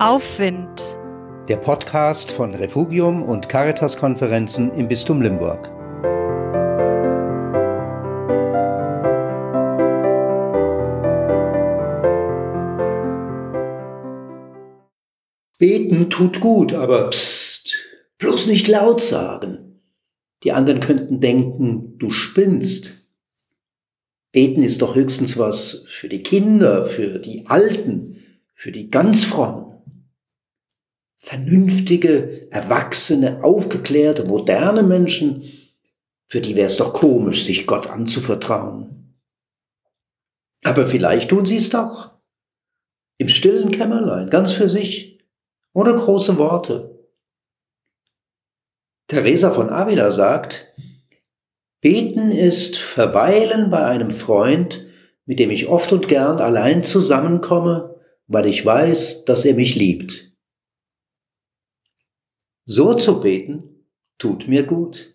Aufwind. Der Podcast von Refugium und Caritas-Konferenzen im Bistum Limburg. Beten tut gut, aber psst, bloß nicht laut sagen. Die anderen könnten denken, du spinnst. Beten ist doch höchstens was für die Kinder, für die Alten, für die ganz frommen. Vernünftige, erwachsene, aufgeklärte, moderne Menschen, für die wäre es doch komisch, sich Gott anzuvertrauen. Aber vielleicht tun sie es doch. Im stillen Kämmerlein, ganz für sich, ohne große Worte. Teresa von Avila sagt, Beten ist Verweilen bei einem Freund, mit dem ich oft und gern allein zusammenkomme, weil ich weiß, dass er mich liebt. So zu beten tut mir gut.